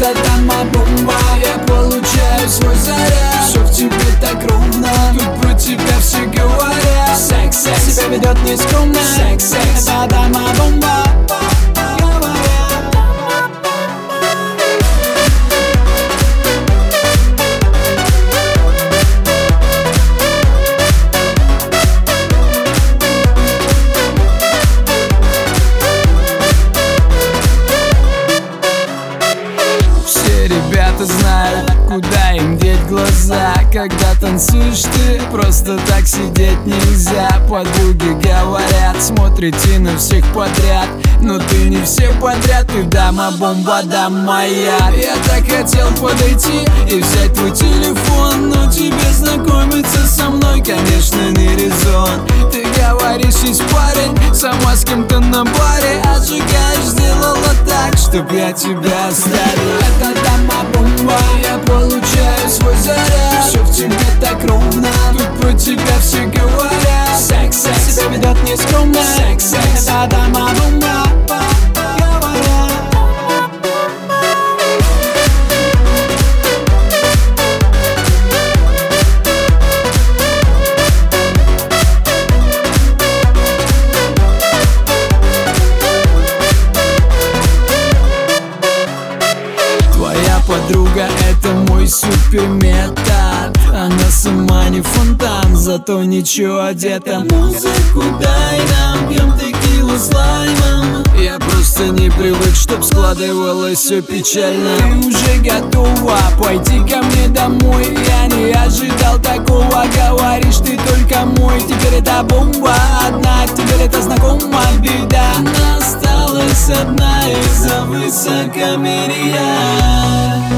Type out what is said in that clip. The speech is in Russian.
Это дама бомба Я получаю свой заряд. Все в тебе так ровно Тут про тебя все говорят. Секс, секс Себя ведет нескромно. Секс, секс Это дама ребята знают, куда им деть глаза. Когда танцуешь ты, просто так сидеть нельзя. Подруги говорят, смотрите на всех подряд. Но ты не все подряд, ты дама бомба, дама моя Я так хотел подойти и взять твой телефон Но тебе знакомиться со мной, конечно, не резон. Ты говоришь, есть парень, сама с кем-то на баре. Отжигаешь, сделала так, чтоб я тебя оставил. Это бомба, я получаю свой заряд. Все в тебе так ровно, тут про тебя все говорят. Секс, секс, себя ведет нескромно. Секс, секс, это дама бомба суперметод Она сама не фонтан, зато ничего одета. Музыку дай нам, пьем текилу с лаймом. Я просто не привык, чтоб складывалось все печально. Ты уже готова, пойди ко мне домой? Я не ожидал такого, говоришь ты только мой. Теперь это бомба одна, теперь это знакома беда. Осталась одна из-за высокомерия